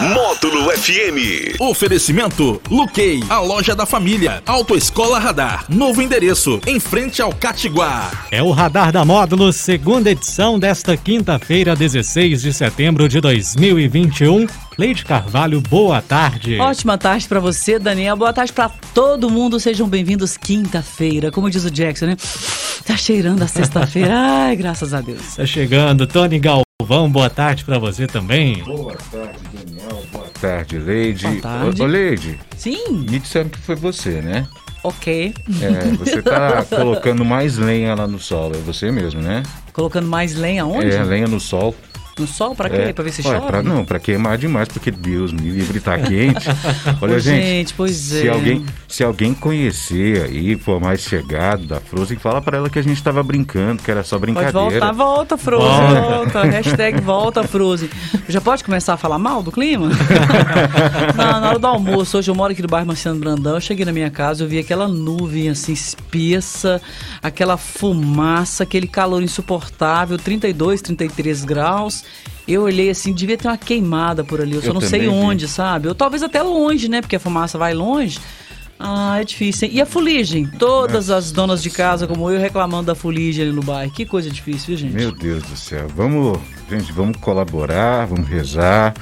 Módulo FM. Oferecimento Luquei, a loja da família. Autoescola Radar. Novo endereço, em frente ao Catiguá. É o Radar da Módulo, segunda edição desta quinta-feira, 16 de setembro de 2021. Leide Carvalho, boa tarde. Ótima tarde para você, Daniel. Boa tarde para todo mundo. Sejam bem-vindos quinta-feira. Como diz o Jackson, né? Tá cheirando a sexta-feira. Ai, graças a Deus. Tá chegando, Tony Galvão, boa tarde para você também. Boa tarde, Daniel. Tarde, Leide. Boa tarde. Ô, ô, Leide, Sim, me disseram que foi você, né? ok. É, você tá colocando mais lenha lá no sol, é você mesmo, né? Colocando mais lenha onde? É, lenha no sol. No sol, pra quê? É, Pra ver se chove? pra- não, pra queimar demais, porque Deus me livre, tá quente. Olha, Ô, gente, gente, pois se é. alguém, se alguém conhecer aí, for mais chegado da Frozen, fala pra ela que a gente tava brincando, que era só Pode brincadeira. voltar, volta, Frozen, volta. Hashtag volta, Frozen. Já pode começar a falar mal do clima? na, na hora do almoço, hoje eu moro aqui no bairro Marciano Brandão, eu cheguei na minha casa, eu vi aquela nuvem assim espessa, aquela fumaça, aquele calor insuportável, 32, 33 graus. Eu olhei assim, devia ter uma queimada por ali, eu só Eu não sei vi. onde, sabe? Ou talvez até longe, né? Porque a fumaça vai longe. Ah, é difícil. hein? E a fuligem? Todas as donas de casa, como eu, reclamando da fuligem ali no bairro. Que coisa difícil, viu, gente? Meu Deus do céu. Vamos, gente, vamos colaborar, vamos rezar,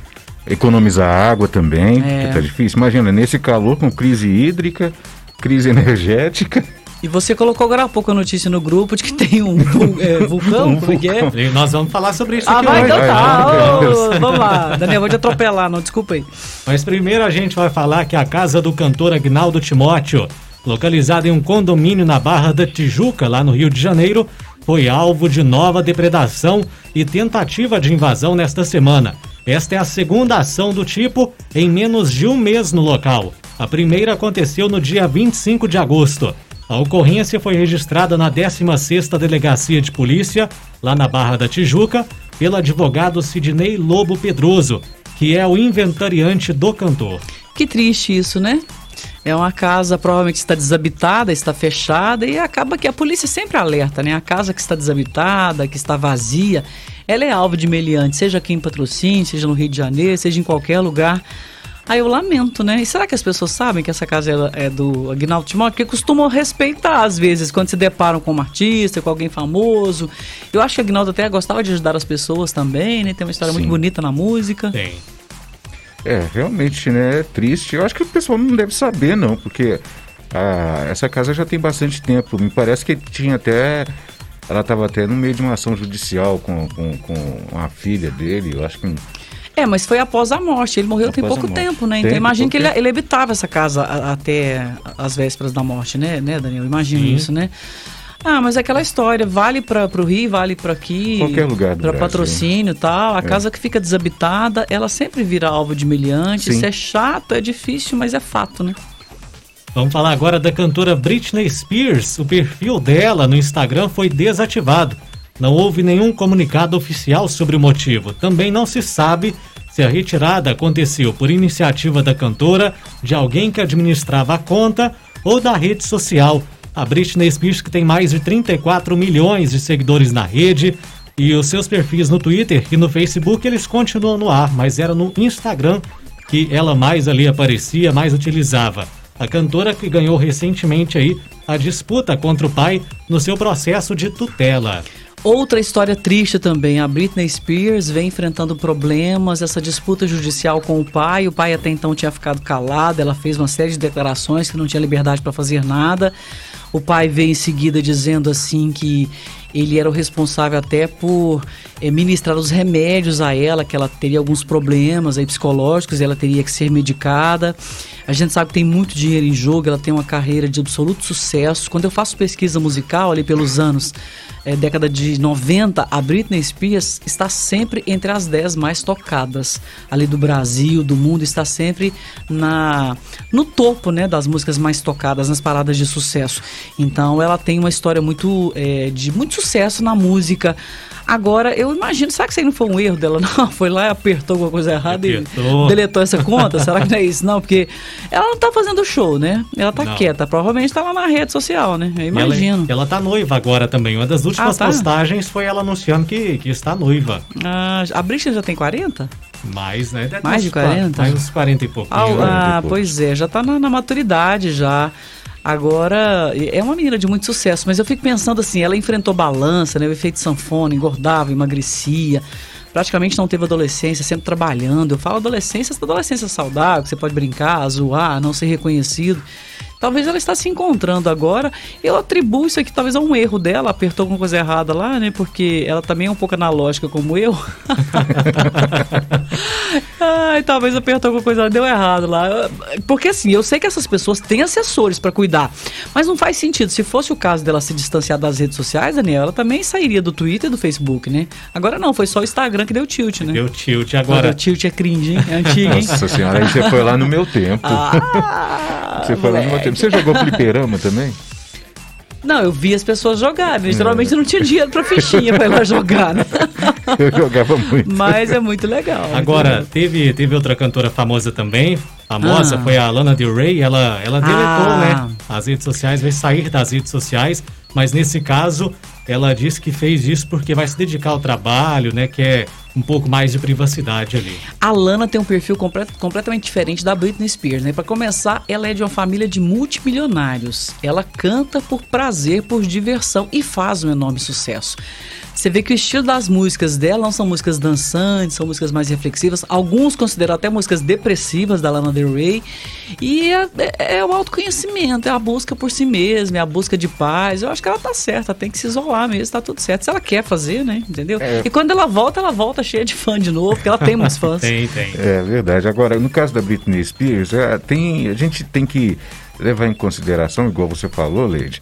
economizar água também, É. porque tá difícil. Imagina, nesse calor com crise hídrica, crise energética. E você colocou agora há pouco a notícia no grupo de que tem um vul- é, vulcão, Um como é que é? E nós vamos falar sobre isso Ah, aqui vai, hoje. então tá. vai. vamos lá. Daniel, vou te atropelar, não, desculpa aí. Mas primeiro a gente vai falar que a casa do cantor Agnaldo Timóteo, localizada em um condomínio na Barra da Tijuca, lá no Rio de Janeiro, foi alvo de nova depredação e tentativa de invasão nesta semana. Esta é a segunda ação do tipo em menos de um mês no local. A primeira aconteceu no dia 25 de agosto. A ocorrência foi registrada na 16ª Delegacia de Polícia, lá na Barra da Tijuca, pelo advogado Sidney Lobo Pedroso, que é o inventariante do cantor. Que triste isso, né? É uma casa provavelmente está desabitada, está fechada e acaba que a polícia sempre alerta, né? A casa que está desabitada, que está vazia, ela é alvo de meliante, seja aqui em Patrocínio, seja no Rio de Janeiro, seja em qualquer lugar. Aí eu lamento, né? E será que as pessoas sabem que essa casa é do Agnaldo Timóteo? Porque costumam respeitar, às vezes, quando se deparam com um artista, com alguém famoso. Eu acho que o Agnaldo até gostava de ajudar as pessoas também, né? Tem uma história muito Sim. bonita na música. Tem. É, realmente, né? É triste. Eu acho que o pessoal não deve saber, não, porque ah, essa casa já tem bastante tempo. Me parece que tinha até. Ela estava até no meio de uma ação judicial com, com, com a filha dele. Eu acho que. um, É, mas foi após a morte. Ele morreu tem Após a pouco tempo, né? Tem Então imagino que ele, ele habitava essa casa até as vésperas da morte, né, né Daniel? Imagino Sim. isso, né? Ah, mas é aquela história, vale para o Rio, vale para aqui, Qualquer lugar para patrocínio e tal. A É. casa que fica desabitada, ela sempre vira alvo de meliante. Sim. Isso é chato, é difícil, mas é fato, né? Vamos falar agora da cantora Britney Spears. O perfil dela no Instagram foi desativado. Não houve nenhum comunicado oficial sobre o motivo. Também não se sabe se a retirada aconteceu por iniciativa da cantora, de alguém que administrava a conta ou da rede social. A Britney Spears, que tem mais de 34 milhões de seguidores na rede, e os seus perfis no Twitter e no Facebook, eles continuam no ar, mas era no Instagram que ela mais ali aparecia, mais utilizava. A cantora que ganhou recentemente aí a disputa contra o pai no seu processo de tutela. Outra história triste também, a Britney Spears vem enfrentando problemas, essa disputa judicial com o pai. O pai até então tinha ficado calado, ela fez uma série de declarações que não tinha liberdade para fazer nada. O pai veio em seguida dizendo assim que ele era o responsável até por eh, ministrar os remédios a ela, que ela teria alguns problemas aí psicológicos, ela teria que ser medicada. A gente sabe que tem muito dinheiro em jogo, ela tem uma carreira de absoluto sucesso. Quando eu faço pesquisa musical ali pelos anos é, década de 90, a Britney Spears está sempre entre as 10 mais tocadas ali do Brasil, do mundo, está sempre na no topo né, das músicas mais tocadas nas paradas de sucesso. Então ela tem uma história muito é, de muito sucesso na música. Agora, eu imagino, será que isso aí não foi um erro dela? Não, foi lá e apertou alguma coisa errada Apertou. e deletou essa conta? será que não é isso? Não, porque ela não tá fazendo show, né? Ela tá Não. quieta, provavelmente tá lá na rede social, né? Eu imagino. Ela, ela tá noiva agora também. Uma das últimas Ah, tá? postagens foi ela anunciando que, que está noiva. Ah, a Britney já tem 40? Mais, né? Deve Mais de uns qua- 40? Mais uns 40 e pouco. Ah, ah, depois. pois é, já tá na, na maturidade já. Agora, é uma menina de muito sucesso, mas eu fico pensando assim, ela enfrentou balança, né, o efeito sanfona, engordava, emagrecia, praticamente não teve adolescência, sempre trabalhando. Eu falo adolescência, essa adolescência saudável, que você pode brincar, zoar, não ser reconhecido. Talvez ela está se encontrando agora. Eu atribuo isso aqui talvez a um erro dela, apertou alguma coisa errada lá, né? Porque ela também é um pouco analógica como eu. Ai, talvez apertou alguma coisa, deu errado lá. Porque assim, eu sei que essas pessoas têm assessores pra cuidar, mas não faz sentido. Se fosse o caso dela se distanciar das redes sociais, Daniela, ela também sairia do Twitter e do Facebook, né? Agora não, foi só o Instagram que deu tilt, né? Deu tilt Agora, agora. o tilt é cringe, hein? É antigo, hein? Nossa senhora, aí você foi lá no meu tempo. Ah, você foi lá no meu tempo. Você jogou fliperama também? Não, eu vi as pessoas jogarem. Geralmente não tinha dinheiro pra fichinha pra ir lá jogar, né? Eu jogava muito. Mas é muito legal. muito Agora, legal. teve, teve outra cantora famosa também, famosa, Ah. foi a Lana Del Rey, ela, ela deletou, Ah. né, as redes sociais, vai sair das redes sociais, mas nesse caso, ela disse que fez isso porque vai se dedicar ao trabalho, né, que é um pouco mais de privacidade ali. A Lana tem um perfil complet- completamente diferente da Britney Spears, né? Para começar, ela é de uma família de multimilionários. Ela canta por prazer, por diversão e faz um enorme sucesso. Você vê que o estilo das músicas dela não são músicas dançantes, são músicas mais reflexivas. Alguns consideram até músicas depressivas da Lana Del Rey. E é, é- é o autoconhecimento, é a busca por si mesma, é a busca de paz. Eu acho que ela tá certa, tem que se isolar mesmo, tá tudo certo. Se ela quer fazer, né? Entendeu? É. E quando ela volta, ela volta cheia de fã de novo, porque ela tem muitos fãs. Tem, tem. É verdade. Agora, no caso da Britney Spears, é, tem, a gente tem que levar em consideração, igual você falou, Leide,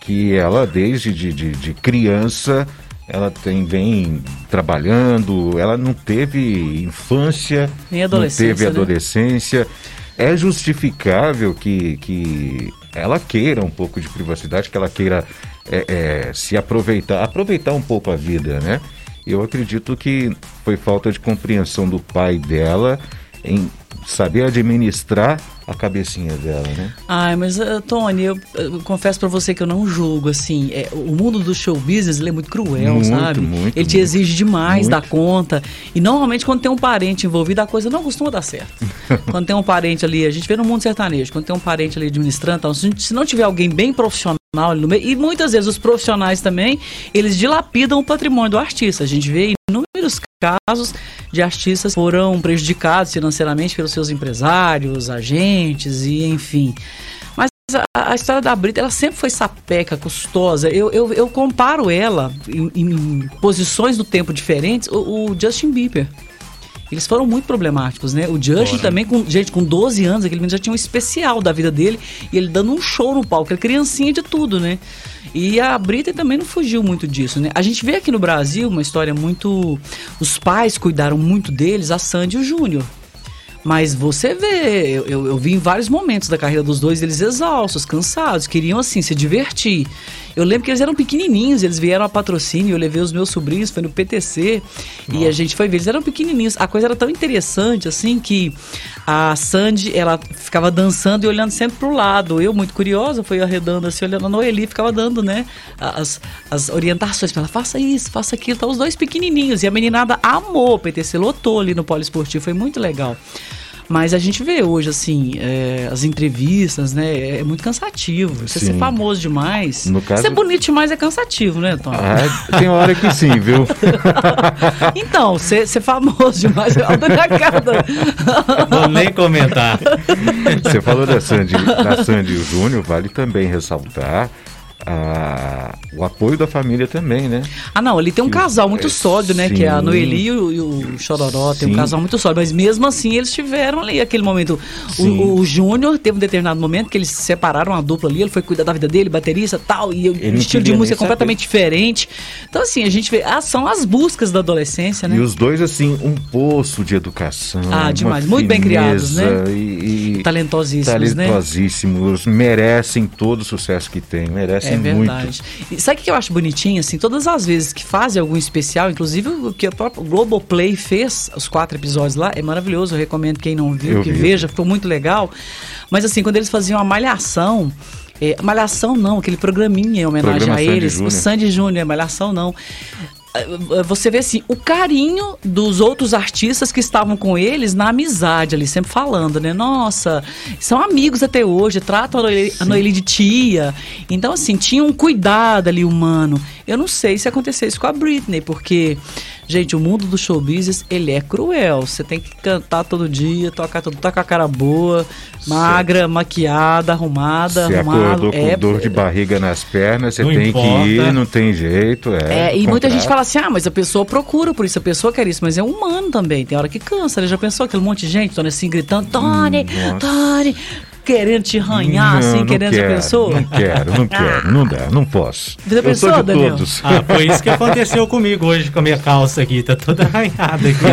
que ela, desde de, de, de criança, ela tem, vem trabalhando, ela não teve infância, Nem não adolescência, teve né? adolescência. É justificável que, que ela queira um pouco de privacidade, que ela queira é, é, se aproveitar, aproveitar um pouco a vida, né? Eu acredito que foi falta de compreensão do pai dela em saber administrar a cabecinha dela, né? Ai, mas eh, Tony, eu, eu confesso pra você que eu não julgo, assim, é, o mundo do show business é muito cruel, Muito, sabe? muito, ele te muito. exige demais da conta. E normalmente quando tem um parente envolvido, a coisa não costuma dar certo. quando tem um parente ali, a gente vê no mundo sertanejo, quando tem um parente ali administrando, então, se, se não tiver alguém bem profissional e muitas vezes os profissionais também, eles dilapidam o patrimônio do artista. A gente vê inúmeros casos de artistas foram prejudicados financeiramente pelos seus empresários, agentes e enfim. Mas a, a história da Brita, ela sempre foi sapeca, custosa. Eu, eu, eu comparo ela em, em posições do tempo diferentes, o, o Justin Bieber. Eles foram muito problemáticos, né? O Justin também, com, gente, com 12 anos, aquele menino já tinha um especial da vida dele e ele dando um show no palco, ele criancinha de tudo, né? E a Britney também não fugiu muito disso, né? A gente vê aqui no Brasil uma história muito. Os pais cuidaram muito deles, a Sandy e o Júnior. Mas você vê, eu, eu, eu vi em vários momentos da carreira dos dois, eles exaustos, cansados, queriam assim se divertir. Eu lembro que eles eram pequenininhos, eles vieram a patrocínio, eu levei os meus sobrinhos, foi no PTC, e a gente foi ver, eles eram pequenininhos. A coisa era tão interessante, assim, que a Sandy, ela ficava dançando e olhando sempre pro lado. Eu, muito curiosa, fui arredando assim, olhando a Noeli, ficava dando, né, as, as orientações ela, faça isso, faça aquilo, tá os dois pequenininhos. E a meninada amou, o PTC lotou ali no poliesportivo, foi muito legal. Mas a gente vê hoje, assim, é, as entrevistas, né? É muito cansativo. Você Sim. ser famoso demais. No caso- Ser bonito demais é cansativo, né, Tom? Ah, tem hora que sim, viu? Então, ser, ser famoso demais é cara. Vou nem comentar. Você falou da Sandy, da Sandy e o Júnior, vale também ressaltar a- o apoio da família também, né? Ah, não, ali tem um casal muito É, sólido, né? Que é a sim. Noeli e o, e o Chororó, tem um Sim. casal muito sólido. Mas mesmo assim, eles tiveram ali aquele momento. Sim. O, o Júnior teve um determinado momento que eles separaram a dupla ali, ele foi cuidar da vida dele, baterista e tal, e o Ele estilo de música é completamente diferente. Então, assim, a gente vê. Ah, são as buscas da adolescência, né? E os dois, assim, um poço de educação. Ah, demais. Muito bem criados, né? E, talentosíssimos, né? talentosíssimos, merecem todo o sucesso que tem, merecem É muito. verdade. E sabe o que eu acho bonitinho? Assim, todas as vezes que fazem algum especial, inclusive o que o próprio Globoplay fez, os quatro episódios lá, é maravilhoso. Eu recomendo quem não viu, Eu que vi. veja, ficou muito legal. Mas assim, quando eles faziam a malhação. é, malhação não, aquele programinha em homenagem Programa a Sandy eles. Júnior. O Sandy Júnior, malhação não. É, Você vê assim, o carinho dos outros artistas que estavam com eles na amizade ali, sempre falando, né? Nossa, são amigos até hoje, tratam a Noeli, a Noeli de tia. Então, assim, tinha um cuidado ali humano. Eu não sei se aconteceu isso com a Britney, porque, gente, o mundo do show business, ele é cruel. Você tem que cantar todo dia, tocar todo, tá com a cara boa, magra, maquiada, arrumada, Você arrumado. acordou com É, dor de barriga nas pernas, você Não tem importa. que ir, não tem jeito. É, É, e muita gente fala assim, ah, mas a pessoa procura por isso, a pessoa quer isso, mas é humano também. Tem hora que cansa, né? Já pensou aquele monte de gente, Tony, assim, gritando, Tony, Hum, nossa. Tony, querendo te arranhar, Não, assim, não querendo quero, a pessoa? Não quero, não quero, não dá, não posso. Eu pensou, sou de Daniel? todos. Ah, foi isso que aconteceu comigo hoje com a minha calça aqui. Tá toda arranhada aqui.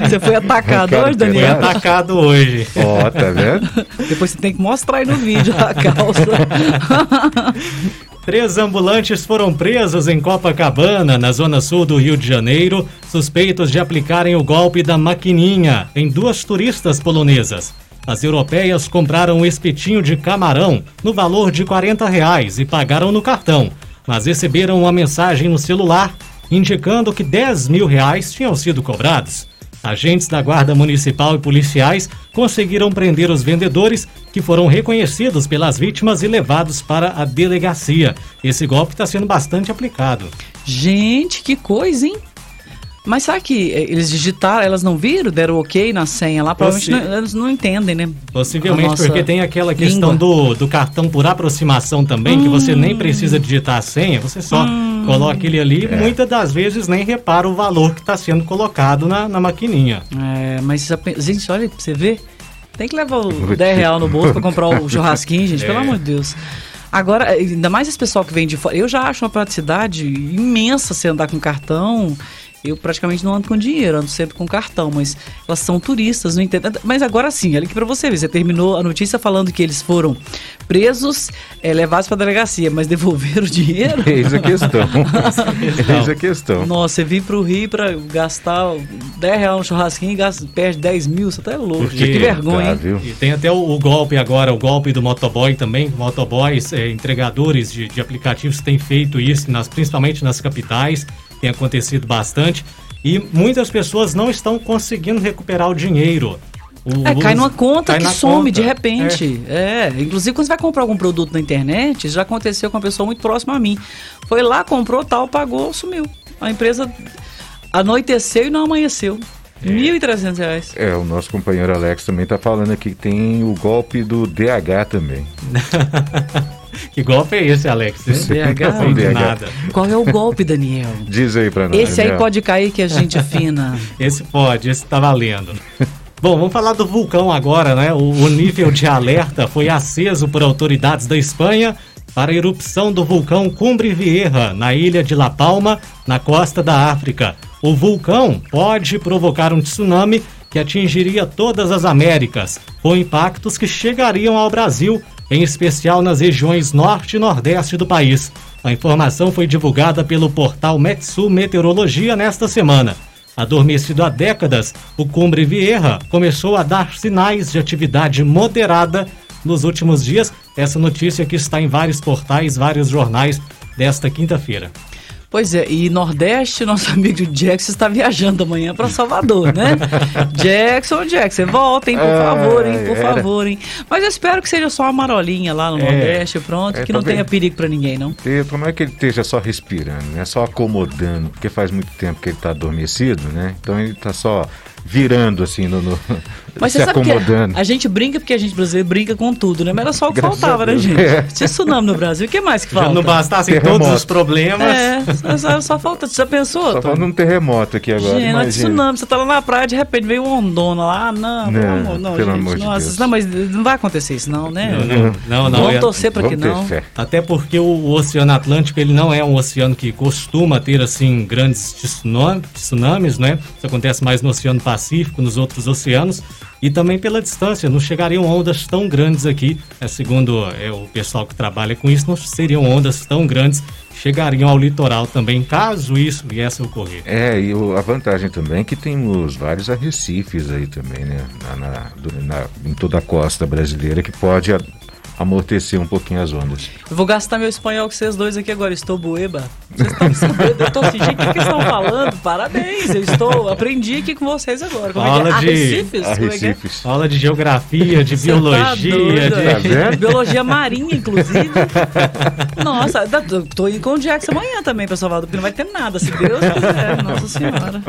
Você foi atacado hoje, Daniel? pedaço. atacado hoje. Ó, tá vendo? Depois você tem que mostrar aí no vídeo a calça. Três ambulantes foram presos em Copacabana, na zona sul do Rio de Janeiro, suspeitos de aplicarem o golpe da maquininha em duas turistas polonesas. As europeias compraram um espetinho de camarão no valor de 40 reais e pagaram no cartão, mas receberam uma mensagem no celular indicando que 10 mil reais tinham sido cobrados. Agentes da Guarda Municipal e policiais conseguiram prender os vendedores, que foram reconhecidos pelas vítimas e levados para a delegacia. Esse golpe está sendo bastante aplicado. Gente, que coisa, hein? Mas sabe que eh, eles digitaram, elas não viram, deram ok na senha lá, provavelmente Possi- não- elas não entendem, né? Possivelmente porque tem aquela questão língua. do, do cartão por aproximação também, que você nem precisa digitar a senha, você só Hum. Coloca ele ali É. e muitas das vezes nem repara o valor que está sendo colocado na, na maquininha. É, mas gente, olha pra você ver. Tem que levar o 10 real no bolso pra comprar o churrasquinho, gente, pelo É. amor de Deus. Agora, ainda mais esse pessoal que vem de fora, eu já acho uma praticidade imensa você andar com cartão. Eu praticamente não ando com dinheiro, ando sempre com cartão, mas elas são turistas, não entendo. Mas agora sim, olha aqui pra você ver. Você terminou a notícia falando que eles foram presos, é, levados pra delegacia, mas devolveram o dinheiro? Eis a questão. Eis a questão. Nossa, você vir pro Rio pra gastar 10 reais no churrasquinho e gasta, perde 10 mil, você tá louco. Porque- que vergonha, Tá, hein? E tem até o, o golpe agora, o golpe do motoboy também. Motoboys, é, entregadores de, de aplicativos têm feito isso, nas, principalmente nas capitais, tem acontecido bastante. E muitas pessoas não estão conseguindo recuperar o dinheiro. O- É, cai numa conta cai que some conta. de repente. É. inclusive quando você vai comprar algum produto na internet, já aconteceu com uma pessoa muito próxima a mim. Foi lá, comprou tal, pagou, sumiu. A empresa anoiteceu e não amanheceu. 1.300 reais. É, o nosso companheiro Alex também tá falando aqui que tem o golpe do DH também. Que golpe é esse, Alex? DH? Não nada. Qual é o golpe, Daniel? Diz aí pra nós. Esse aí Daniel. pode cair que é gente fina. Esse pode, esse tá valendo. Bom, vamos falar do vulcão agora, né? O, o nível de alerta foi aceso por autoridades da Espanha para a erupção do vulcão Cumbre Vieja, na ilha de La Palma, na costa da África. O vulcão pode provocar um tsunami que atingiria todas as Américas, com impactos que chegariam ao Brasil, em especial nas regiões norte e nordeste do país. A informação foi divulgada pelo portal Metsu Meteorologia nesta semana. Adormecido há décadas, o Cumbre Vieja começou a dar sinais de atividade moderada nos últimos dias. Essa notícia que está em vários portais, vários jornais desta quinta-feira. Pois é, e Nordeste, nosso amigo Jackson está viajando amanhã para Salvador, né? Jackson, Jackson, voltem, por Ah, favor, hein? Por era. favor, hein? Mas eu espero que seja só uma marolinha lá no É. Nordeste, pronto, É, que não tenha perigo para ninguém, não. E Tomara que ele esteja só respirando, né? Só acomodando, porque faz muito tempo que ele está adormecido, né? Então ele está só virando assim, no, no- Mas se você sabe que acomodando. a gente brinca porque a gente brasileiro brinca com tudo, né? Mas era só o que Graças faltava, né, gente? É. Tinha tsunami no Brasil, o que mais que Já falta? não bastassem Terremoto. todos os problemas. É, só, só falta. Você já pensou? Só falando um terremoto aqui agora. Gente, não é imagina. tsunami, você tá lá na praia, de repente veio uma ondona lá, ah, não, pelo Não, amor, não, pelo gente, amor de nossa, Deus. não, mas não vai acontecer isso não, né? Não, não, não. não, Vamos torcer para que não. fé. Até porque o, o Oceano Atlântico ele não é um oceano que costuma ter assim grandes tsunami- tsunamis, né? Isso acontece mais no Oceano Pacífico, nos outros oceanos, e também pela distância, não chegariam ondas tão grandes aqui, é, segundo é, o pessoal que trabalha com isso, não seriam ondas tão grandes chegariam ao litoral também, caso isso viesse a ocorrer. É, e a vantagem também é que temos vários arrecifes aí também, né? Na, na, na, em toda a costa brasileira que pode amortecer um pouquinho as ondas. Eu vou gastar meu espanhol com vocês dois aqui agora. Estou bueba. Vocês estão sabendo? Eu estou assim, gente, o que, que estão falando? Parabéns, eu estou. Aprendi aqui com vocês agora. Como Aula é que é? de- Arrecifes? É é? Arrecifes. Aula de geografia, de tá biologia, de... Tá vendo? Biologia marinha, inclusive. Nossa, da- tô- indo com o Jackson amanhã também pra Salvador, porque não vai ter nada, se Deus quiser. Nossa Senhora.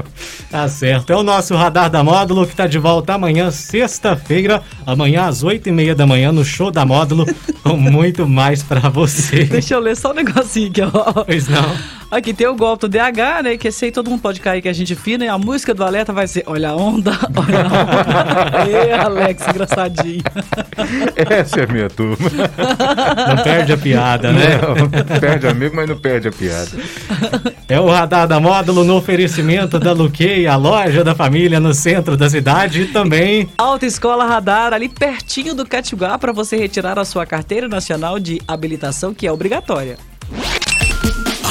Tá certo. É o nosso Radar da Módulo que tá de volta amanhã, sexta-feira, amanhã às oito e meia da manhã, no Show da Módulo, muito mais pra você. Deixa eu ler só um negocinho aqui, ó. Pois não. Aqui tem o golpe do DH, né? Que esse aí todo mundo pode cair, que é gente fina. E a música do alerta vai ser Olha a onda, olha a onda. Ê, Alex, engraçadinho. Essa é a minha turma. Não perde a piada, né? Não, perde amigo, mas não perde a piada. É o Radar da Módulo no oferecimento da Luquei, a loja da família no centro da cidade e também Autoescola Radar, ali pertinho do Catiguá, para você retirar a sua carteira nacional de habilitação, que é obrigatória.